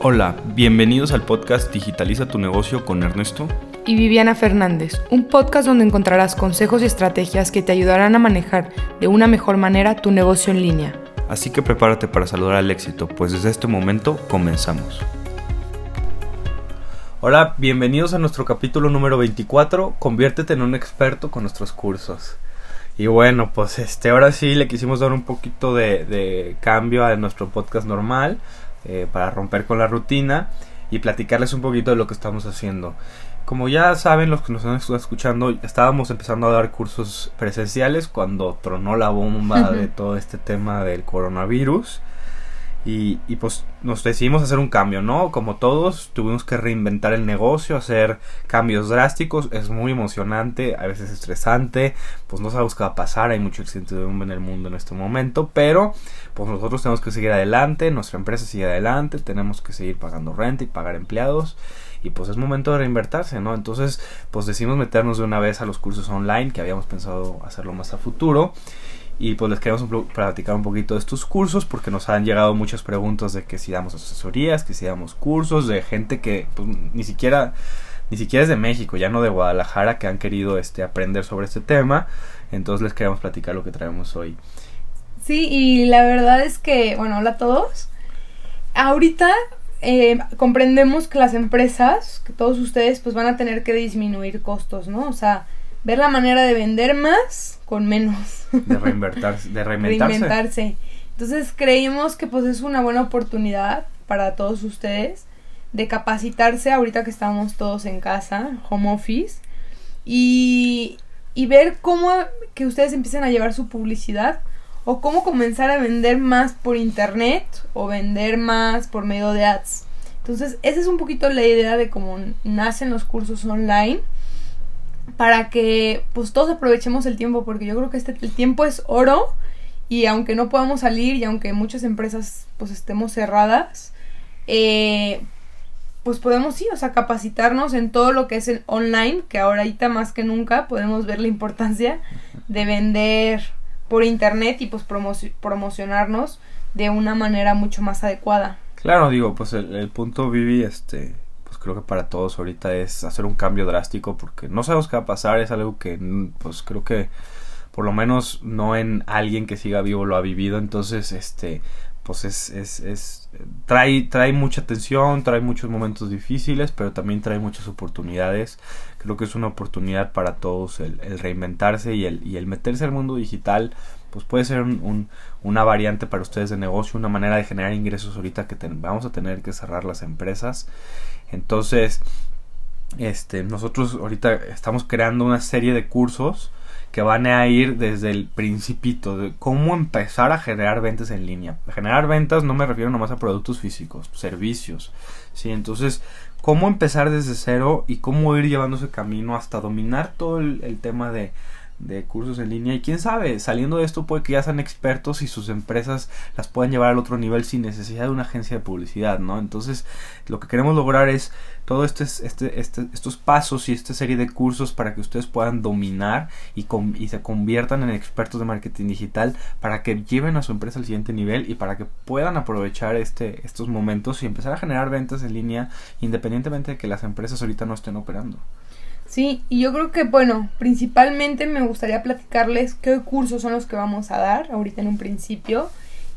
Hola, bienvenidos al podcast Digitaliza tu negocio con Ernesto y Viviana Fernández, un podcast donde encontrarás consejos y estrategias que te ayudarán a manejar de una mejor manera tu negocio en línea. Así que prepárate para saludar al éxito, pues desde este momento comenzamos. Hola, bienvenidos a nuestro capítulo número 24, conviértete en un experto con nuestros cursos. Y bueno, pues este, ahora sí le quisimos dar un poquito de, de cambio a nuestro podcast normal eh, para romper con la rutina y platicarles un poquito de lo que estamos haciendo. Como ya saben los que nos están escuchando, estábamos empezando a dar cursos presenciales cuando tronó la bomba de todo este tema del coronavirus. Y, y, pues nos decidimos hacer un cambio, ¿no? Como todos, tuvimos que reinventar el negocio, hacer cambios drásticos, es muy emocionante, a veces estresante, pues no sabemos qué va a pasar, hay mucho incertidumbre en el mundo en este momento, pero pues nosotros tenemos que seguir adelante, nuestra empresa sigue adelante, tenemos que seguir pagando renta y pagar empleados y pues es momento de reinvertirse, ¿no? Entonces, pues decidimos meternos de una vez a los cursos online que habíamos pensado hacerlo más a futuro y pues les queremos platicar un poquito de estos cursos porque nos han llegado muchas preguntas de que si damos asesorías, que si damos cursos, de gente que pues, ni siquiera ni siquiera es de México, ya no de Guadalajara, que han querido este aprender sobre este tema. Entonces les queremos platicar lo que traemos hoy. Sí, y la verdad es que, bueno, hola a todos. Ahorita eh, comprendemos que las empresas, que todos ustedes, pues van a tener que disminuir costos, ¿no? O sea, ver la manera de vender más con menos. De reinventarse. De reinventarse. Entonces creímos que pues es una buena oportunidad para todos ustedes de capacitarse ahorita que estamos todos en casa, home office, y, y ver cómo que ustedes empiecen a llevar su publicidad o cómo comenzar a vender más por internet o vender más por medio de ads. Entonces, esa es un poquito la idea de cómo nacen los cursos online para que pues todos aprovechemos el tiempo porque yo creo que este el tiempo es oro y aunque no podamos salir y aunque muchas empresas pues estemos cerradas eh, pues podemos sí, o sea, capacitarnos en todo lo que es el online, que ahorita más que nunca podemos ver la importancia de vender por internet y pues promocionarnos de una manera mucho más adecuada. Claro, digo, pues el, punto Vivi, este, creo que para todos ahorita es hacer un cambio drástico porque no sabemos qué va a pasar, es algo que pues creo que por lo menos no en alguien que siga vivo lo ha vivido, entonces este pues es, es, es trae, trae mucha tensión, trae muchos momentos difíciles, pero también trae muchas oportunidades. Creo que es una oportunidad para todos el, reinventarse y el, y el meterse al mundo digital, pues puede ser un, una variante para ustedes de negocio, una manera de generar ingresos ahorita que vamos a tener que cerrar las empresas. Entonces, este, nosotros ahorita estamos creando una serie de cursos que van a ir desde el principito de cómo empezar a generar ventas en línea. Generar ventas no me refiero nomás a productos físicos, servicios. Sí, entonces, cómo empezar desde cero y cómo ir llevando ese camino hasta dominar todo el tema de de cursos en línea y quién sabe, saliendo de esto puede que ya sean expertos y sus empresas las puedan llevar al otro nivel sin necesidad de una agencia de publicidad, ¿no? Entonces, lo que queremos lograr es todo este, este, este estos pasos y esta serie de cursos para que ustedes puedan dominar y, y se conviertan en expertos de marketing digital para que lleven a su empresa al siguiente nivel y para que puedan aprovechar este, estos momentos y empezar a generar ventas en línea independientemente de que las empresas ahorita no estén operando. Sí, y yo creo que, bueno, principalmente me gustaría platicarles qué cursos son los que vamos a dar ahorita en un principio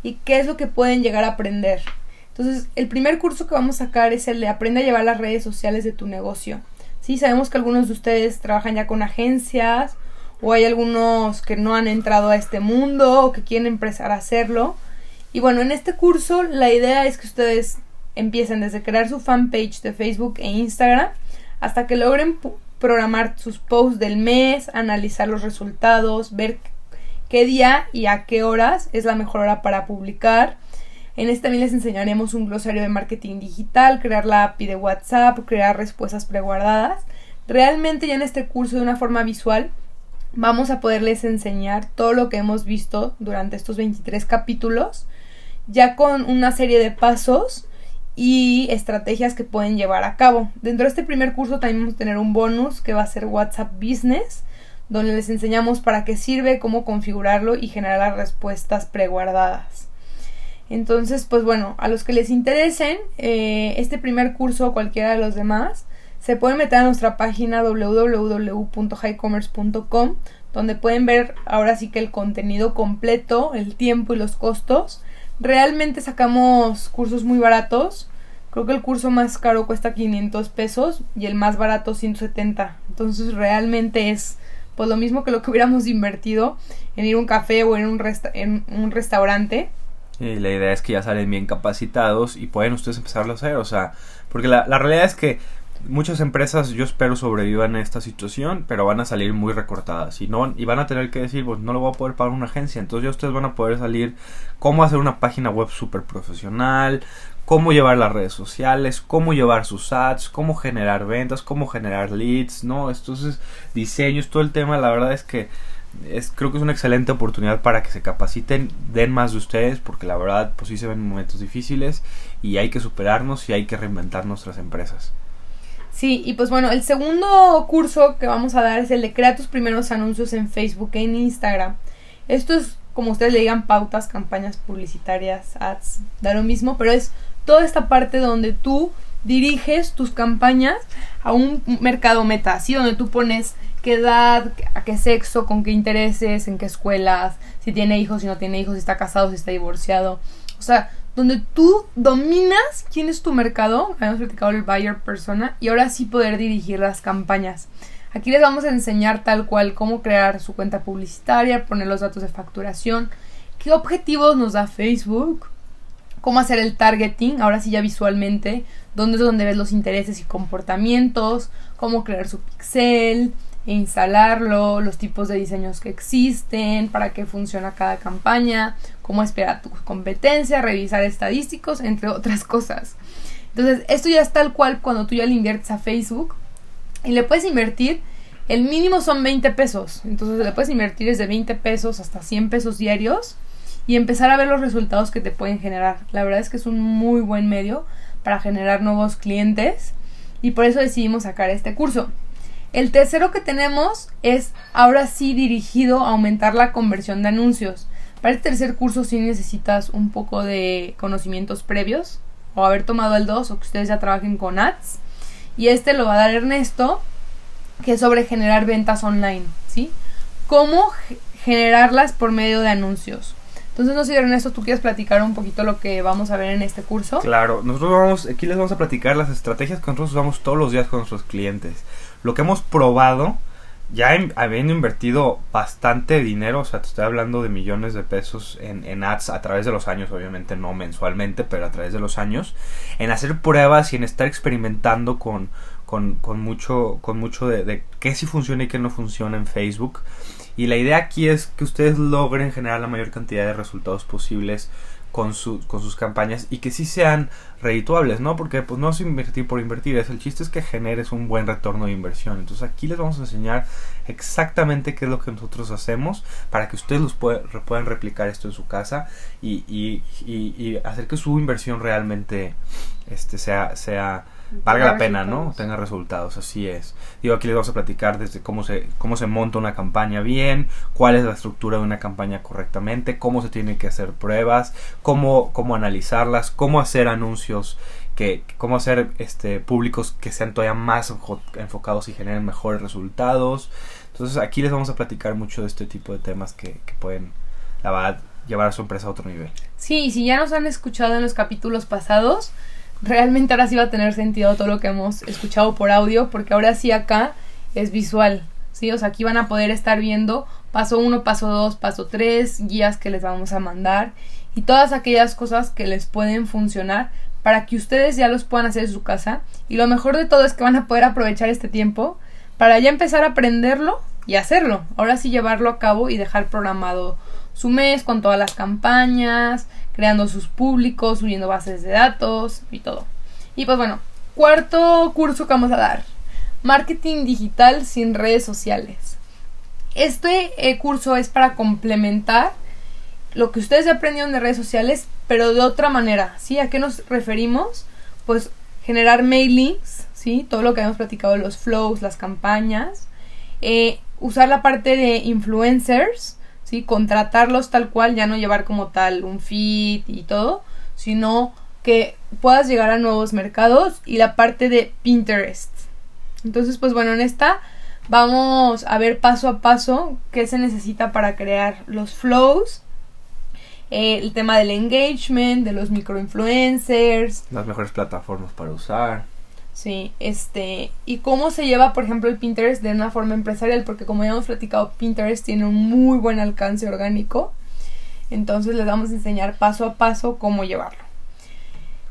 y qué es lo que pueden llegar a aprender. Entonces, el primer curso que vamos a sacar es el de Aprende a llevar las redes sociales de tu negocio. Sí, sabemos que algunos de ustedes trabajan ya con agencias o hay algunos que no han entrado a este mundo o que quieren empezar a hacerlo. Y bueno, en este curso la idea es que ustedes empiecen desde crear su fanpage de Facebook e Instagram hasta que logren programar sus posts del mes, analizar los resultados, ver qué día y a qué horas es la mejor hora para publicar. En este también les enseñaremos un glosario de marketing digital, crear la API de WhatsApp, crear respuestas preguardadas. Realmente ya en este curso de una forma visual vamos a poderles enseñar todo lo que hemos visto durante estos 23 capítulos, ya con una serie de pasos y estrategias que pueden llevar a cabo. Dentro de este primer curso también vamos a tener un bonus que va a ser WhatsApp Business, donde les enseñamos para qué sirve, cómo configurarlo y generar las respuestas preguardadas. Entonces, pues bueno, a los que les interesen eh, este primer curso o cualquiera de los demás, se pueden meter a nuestra página www.highcommerce.com donde pueden ver ahora sí que el contenido completo, el tiempo y los costos. Realmente sacamos cursos muy baratos. Creo que el curso más caro cuesta 500 pesos y el más barato 170. Entonces realmente es pues lo mismo que lo que hubiéramos invertido en ir a un café o en un, en un restaurante. Y la idea es que ya salen bien capacitados y pueden ustedes empezarlo a hacer. O sea, porque la, la realidad es que muchas empresas yo espero sobrevivan a esta situación, pero van a salir muy recortadas y no y van a tener que decir, pues no lo voy a poder pagar una agencia, entonces ya ustedes van a poder salir cómo hacer una página web súper profesional, cómo llevar las redes sociales, cómo llevar sus ads, cómo generar ventas, cómo generar leads, ¿no? Entonces, diseños, todo el tema, la verdad es que es, creo que es una excelente oportunidad para que se capaciten, den más de ustedes, porque la verdad, pues sí se ven momentos difíciles y hay que superarnos y hay que reinventar nuestras empresas. Sí, y pues bueno, el segundo curso que vamos a dar es el de crea tus primeros anuncios en Facebook e en Instagram. Esto es, como ustedes le digan, pautas, campañas publicitarias, ads, da lo mismo, pero es toda esta parte donde tú diriges tus campañas a un mercado meta, así donde tú pones qué edad, a qué sexo, con qué intereses, en qué escuelas, si tiene hijos, si no tiene hijos, si está casado, si está divorciado. O sea, donde tú dominas quién es tu mercado, habíamos platicado el buyer persona, y ahora sí poder dirigir las campañas. Aquí les vamos a enseñar tal cual cómo crear su cuenta publicitaria, poner los datos de facturación, qué objetivos nos da Facebook, cómo hacer el targeting, ahora sí ya visualmente, dónde es donde ves los intereses y comportamientos, cómo crear su pixel, instalarlo, los tipos de diseños que existen, para qué funciona cada campaña, cómo esperar tu competencia, revisar estadísticos, entre otras cosas. Entonces, esto ya es tal cual cuando tú ya le inviertes a Facebook y le puedes invertir, el mínimo son 20 pesos, entonces le puedes invertir desde 20 pesos hasta 100 pesos diarios y empezar a ver los resultados que te pueden generar. La verdad es que es un muy buen medio para generar nuevos clientes y por eso decidimos sacar este curso. El tercero que tenemos es ahora sí dirigido a aumentar la conversión de anuncios. Para el tercer curso sí necesitas un poco de conocimientos previos o haber tomado el 2 o que ustedes ya trabajen con ads. Y este lo va a dar Ernesto, que es sobre generar ventas online, ¿sí? Cómo generarlas por medio de anuncios. Entonces, no sé, Ernesto, tú quieres platicar un poquito lo que vamos a ver en este curso. Claro, nosotros vamos, aquí les vamos a platicar las estrategias que nosotros usamos todos los días con nuestros clientes lo que hemos probado, ya habiendo invertido bastante dinero, o sea, te estoy hablando de millones de pesos en, en, ads a través de los años, obviamente no mensualmente, pero a través de los años, en hacer pruebas y en estar experimentando con, con, con mucho, con mucho de, de qué sí funciona y qué no funciona en Facebook. Y la idea aquí es que ustedes logren generar la mayor cantidad de resultados posibles con, con sus campañas y que sí sean redituables, ¿no? Porque pues no es invertir por invertir, es el chiste es que generes un buen retorno de inversión. Entonces aquí les vamos a enseñar exactamente qué es lo que nosotros hacemos para que ustedes los puedan replicar esto en su casa y, y, y, hacer que su inversión realmente este, sea, sea valga la pena, ¿no? Tenga resultados, así es. Digo, aquí les vamos a platicar desde cómo se, cómo se monta una campaña bien, cuál es la estructura de una campaña correctamente, cómo se tienen que hacer pruebas, cómo, cómo analizarlas, cómo hacer anuncios, que, cómo hacer este, públicos que sean todavía más enfocados y generen mejores resultados. Entonces aquí les vamos a platicar mucho de este tipo de temas que, que pueden, la verdad, llevar a su empresa a otro nivel. Sí, si ya nos han escuchado en los capítulos pasados, realmente ahora sí va a tener sentido todo lo que hemos escuchado por audio, porque ahora sí acá es visual, ¿sí? O sea, aquí van a poder estar viendo paso 1, paso 2, paso 3, guías que les vamos a mandar y todas aquellas cosas que les pueden funcionar para que ustedes ya los puedan hacer en su casa. Y lo mejor de todo es que van a poder aprovechar este tiempo para ya empezar a aprenderlo y hacerlo. Ahora sí llevarlo a cabo y dejar programado su mes con todas las campañas, creando sus públicos, subiendo bases de datos y todo. Y pues bueno, cuarto curso que vamos a dar. Marketing digital sin redes sociales. Este eh, curso es para complementar lo que ustedes aprendieron de redes sociales, pero de otra manera, ¿sí? ¿A qué nos referimos? Pues generar mailings, ¿sí? Todo lo que hemos platicado, los flows, las campañas. Eh, usar la parte de influencers, Contratarlos tal cual, ya no llevar como tal un feed y todo, sino que puedas llegar a nuevos mercados y la parte de Pinterest. Entonces, pues bueno, en esta vamos a ver paso a paso qué se necesita para crear los flows, eh, el tema del engagement, de los microinfluencers, Las mejores plataformas para usar. Sí, este, y cómo se lleva, por ejemplo, el Pinterest de una forma empresarial, porque como ya hemos platicado, Pinterest tiene un muy buen alcance orgánico. Entonces les vamos a enseñar paso a paso cómo llevarlo.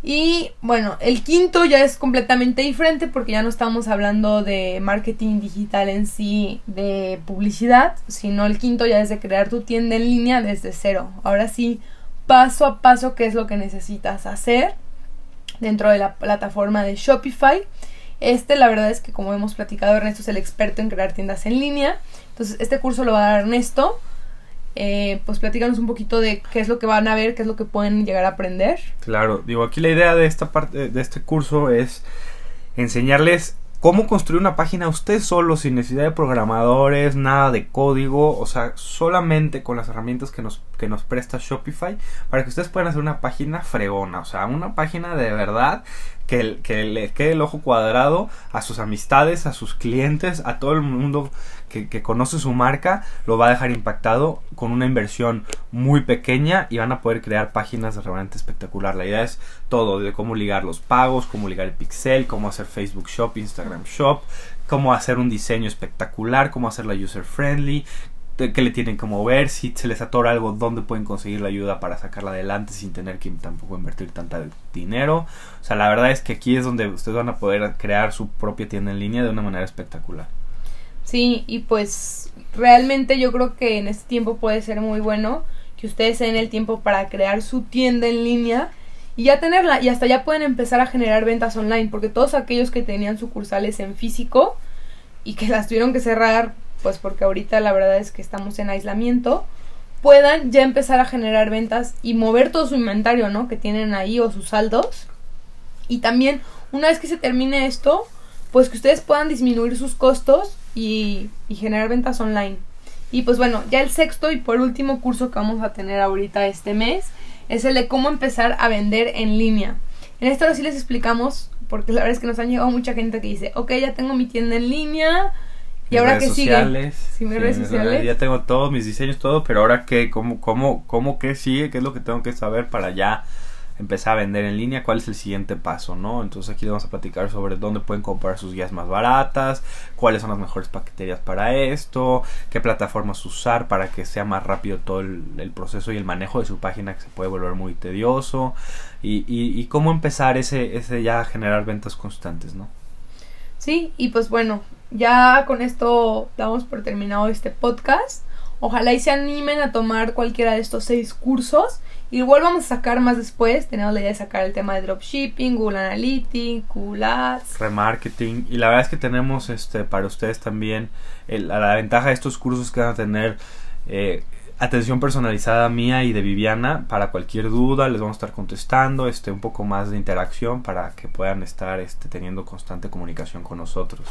Y bueno, el quinto ya es completamente diferente porque ya no estamos hablando de marketing digital en sí, de publicidad, sino el quinto ya es de crear tu tienda en línea desde cero. Ahora sí, paso a paso, qué es lo que necesitas hacer dentro de la plataforma de Shopify. Este, la verdad es que como hemos platicado, Ernesto es el experto en crear tiendas en línea. Entonces, este curso lo va a dar Ernesto. Eh, pues platícanos un poquito de qué es lo que van a ver, qué es lo que pueden llegar a aprender. Claro, digo, aquí la idea de esta parte de este curso es enseñarles cómo construir una página usted solo, sin necesidad de programadores, nada de código, o sea, solamente con las herramientas que nos, que nos presta Shopify, para que ustedes puedan hacer una página fregona, o sea, una página de verdad que, le quede el ojo cuadrado a sus amistades, a sus clientes, a todo el mundo que, que, conoce su marca, lo va a dejar impactado con una inversión muy pequeña y van a poder crear páginas de realmente espectacular. La idea es todo, de cómo ligar los pagos, cómo ligar el pixel, cómo hacer Facebook Shop, Instagram Shop, cómo hacer un diseño espectacular, cómo hacerla user friendly, que le tienen que mover, si se les atora algo, dónde pueden conseguir la ayuda para sacarla adelante sin tener que tampoco invertir tanta dinero. O sea, la verdad es que aquí es donde ustedes van a poder crear su propia tienda en línea de una manera espectacular. Sí, y pues realmente yo creo que en este tiempo puede ser muy bueno que ustedes den el tiempo para crear su tienda en línea y ya tenerla y hasta ya pueden empezar a generar ventas online porque todos aquellos que tenían sucursales en físico y que las tuvieron que cerrar pues porque ahorita la verdad es que estamos en aislamiento puedan ya empezar a generar ventas y mover todo su inventario, ¿no? Que tienen ahí o sus saldos. Y también, una vez que se termine esto, pues que ustedes puedan disminuir sus costos y, generar ventas online. Y pues bueno, ya el sexto y por último curso que vamos a tener ahorita este mes es el de cómo empezar a vender en línea. En esto ahora sí les explicamos, porque la verdad es que nos han llegado mucha gente que dice, ok, ya tengo mi tienda en línea, ¿Y ahora qué sociales, sigue? Sí, mis redes sociales. Ya tengo todos mis diseños, todo, pero ahora qué, cómo, cómo, cómo qué sigue, qué es lo que tengo que saber para ya empezar a vender en línea, cuál es el siguiente paso, ¿no? Entonces aquí vamos a platicar sobre dónde pueden comprar sus guías más baratas, cuáles son las mejores paqueterías para esto, qué plataformas usar para que sea más rápido todo el, el proceso y el manejo de su página que se puede volver muy tedioso y, y, y cómo empezar ese, ese ya a generar ventas constantes, ¿no? Sí, y pues bueno, ya con esto damos por terminado este podcast. Ojalá y se animen a tomar cualquiera de estos seis cursos. Igual vamos a sacar más después. Tenemos la idea de sacar el tema de dropshipping, Google Analytics, Google Ads. Remarketing. Y la verdad es que tenemos este para ustedes también el, la ventaja de estos cursos que van a tener eh, atención personalizada mía y de Viviana para cualquier duda. Les vamos a estar contestando. Este, un poco más de interacción para que puedan estar este, teniendo constante comunicación con nosotros.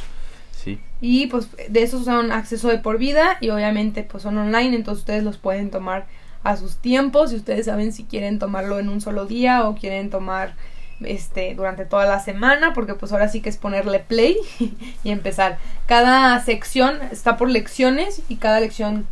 Y pues de esos son acceso de por vida y obviamente pues son online, entonces ustedes los pueden tomar a sus tiempos y ustedes saben si quieren tomarlo en un solo día o quieren tomar este durante toda la semana, porque pues ahora sí que es ponerle play y empezar. Cada sección está por lecciones y cada lección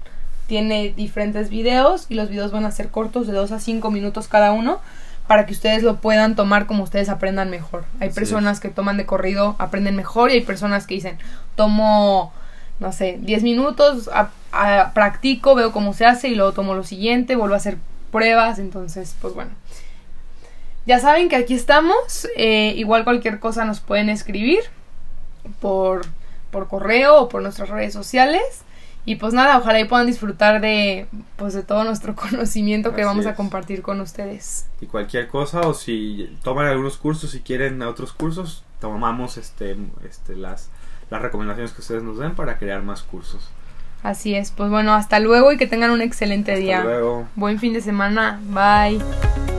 tiene diferentes videos y los videos van a ser cortos de 2 a 5 minutos cada uno para que ustedes lo puedan tomar como ustedes aprendan mejor. Hay Así personas es. que toman de corrido, aprenden mejor y hay personas que dicen, tomo, no sé, 10 minutos, a- a- practico, veo cómo se hace y luego tomo lo siguiente, vuelvo a hacer pruebas, entonces, pues bueno. Ya saben que aquí estamos, eh, igual cualquier cosa nos pueden escribir por, por correo o por nuestras redes sociales. Y pues nada, ojalá y puedan disfrutar de pues de todo nuestro conocimiento que Así vamos a compartir con ustedes. Y cualquier cosa, o si toman algunos cursos, si quieren otros cursos, tomamos este, este, las, las recomendaciones que ustedes nos den para crear más cursos. Así es, pues bueno, hasta luego y que tengan un excelente día. Hasta luego. Buen fin de semana. Bye.